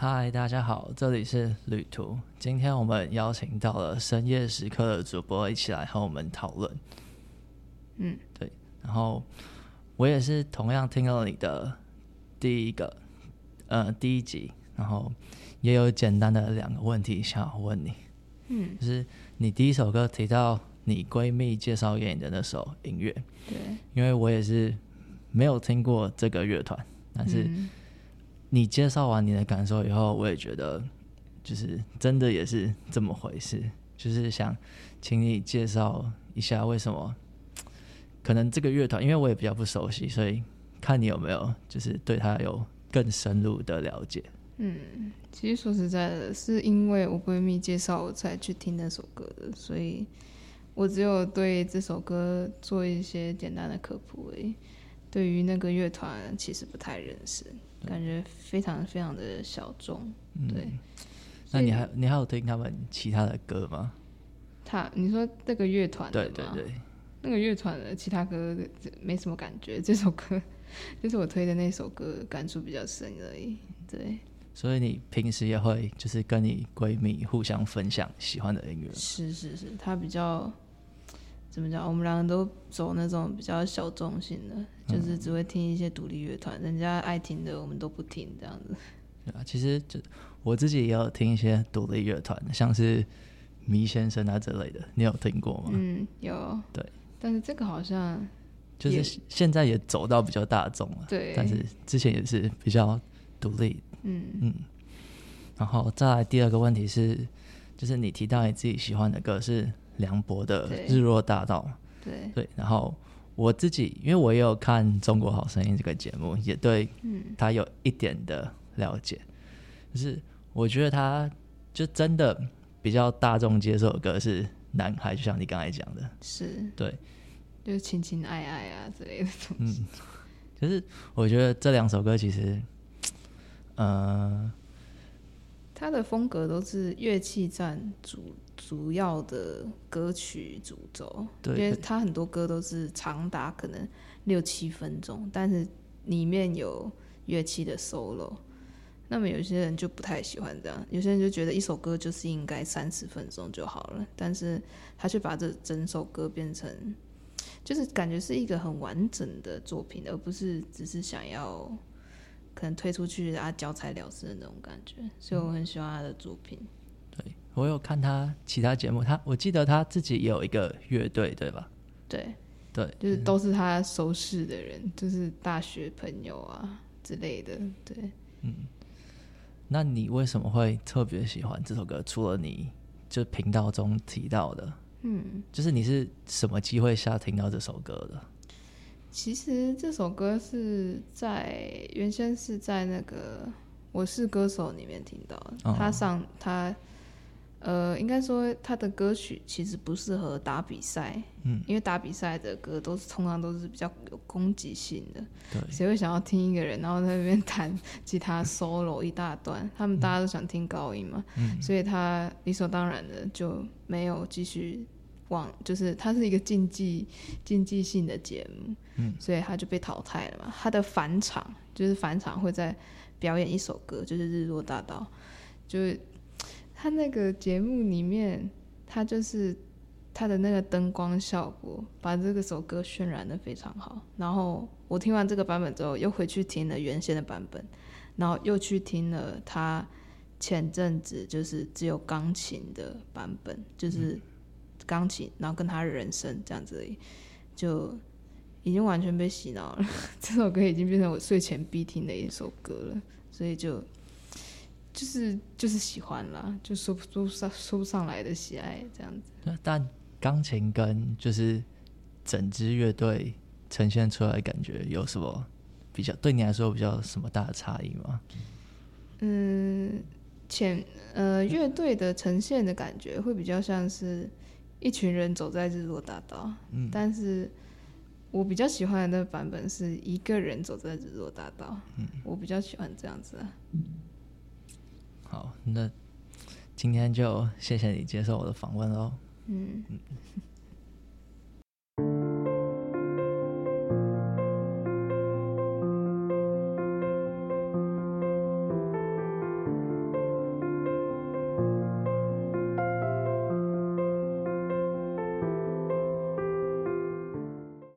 嗨，大家好，这里是旅途。今天我们邀请到了深夜时刻的主播一起来和我们讨论。嗯，对。然后我也是同样听了你的第一个呃第一集，然后也有简单的两个问题想要问你。嗯，就是你第一首歌提到你闺蜜介绍给你的那首音乐，对，因为我也是没有听过这个乐团，但是。嗯你介绍完你的感受以后，我也觉得就是真的也是这么回事，就是想请你介绍一下为什么可能这个乐团，因为我也比较不熟悉，所以看你有没有就是对他有更深入的了解。嗯，其实说实在的，是因为我闺蜜介绍我才去听那首歌的，所以我只有对这首歌做一些简单的科普而已。对于那个乐团，其实不太认识，感觉非常非常的小众。对，那你还你还有听他们其他的歌吗？他你说那个乐团对对对，那个乐团的其他歌没什么感觉，这首歌 就是我推的那首歌，感触比较深而已。对，所以你平时也会就是跟你闺蜜互相分享喜欢的音乐？是是是，他比较。怎么讲？我们两个都走那种比较小众型的，就是只会听一些独立乐团，人家爱听的我们都不听这样子。对啊，其实就我自己也有听一些独立乐团，像是迷先生啊之类的，你有听过吗？嗯，有。对，但是这个好像就是现在也走到比较大众了。对，但是之前也是比较独立。嗯嗯。然后再来第二个问题是，就是你提到你自己喜欢的歌是。梁博的《日落大道》，对对，然后我自己，因为我也有看《中国好声音》这个节目，也对他有一点的了解。就是我觉得他就真的比较大众接受的歌是男孩，就像你刚才讲的，是对，就是情情爱爱啊之类的东西。嗯，就是我觉得这两首歌其实，呃。他的风格都是乐器占主主要的歌曲主轴，因为他很多歌都是长达可能六七分钟，但是里面有乐器的 solo。那么有些人就不太喜欢这样，有些人就觉得一首歌就是应该三十分钟就好了，但是他却把这整首歌变成，就是感觉是一个很完整的作品，而不是只是想要。可能推出去啊，交差了事的那种感觉，所以我很喜欢他的作品。对我有看他其他节目，他我记得他自己也有一个乐队，对吧？对对，就是都是他熟识的人，就是大学朋友啊之类的。对，嗯。那你为什么会特别喜欢这首歌？除了你就频道中提到的，嗯，就是你是什么机会下听到这首歌的？其实这首歌是在原先是在那个《我是歌手》里面听到的。他上他呃，应该说他的歌曲其实不适合打比赛，嗯，因为打比赛的歌都是通常都是比较有攻击性的。对，谁会想要听一个人然后在那边弹吉他 solo 一大段？他们大家都想听高音嘛，嗯，所以他理所当然的就没有继续。往就是它是一个竞技竞技性的节目，嗯，所以他就被淘汰了嘛。他的返场就是返场会在表演一首歌，就是《日落大道》，就是他那个节目里面，他就是他的那个灯光效果，把这个首歌渲染的非常好。然后我听完这个版本之后，又回去听了原先的版本，然后又去听了他前阵子就是只有钢琴的版本，就是。钢琴，然后跟他人生这样子，就已经完全被洗脑了。这首歌已经变成我睡前必听的一首歌了，所以就就是就是喜欢啦，就说不说上说不上来的喜爱这样子。但钢琴跟就是整支乐队呈现出来感觉有什么比较？对你来说比较什么大的差异吗？嗯，前呃乐队的呈现的感觉会比较像是。一群人走在日落大道，嗯，但是我比较喜欢的版本是一个人走在日落大道，嗯，我比较喜欢这样子啊。好，那今天就谢谢你接受我的访问喽。嗯。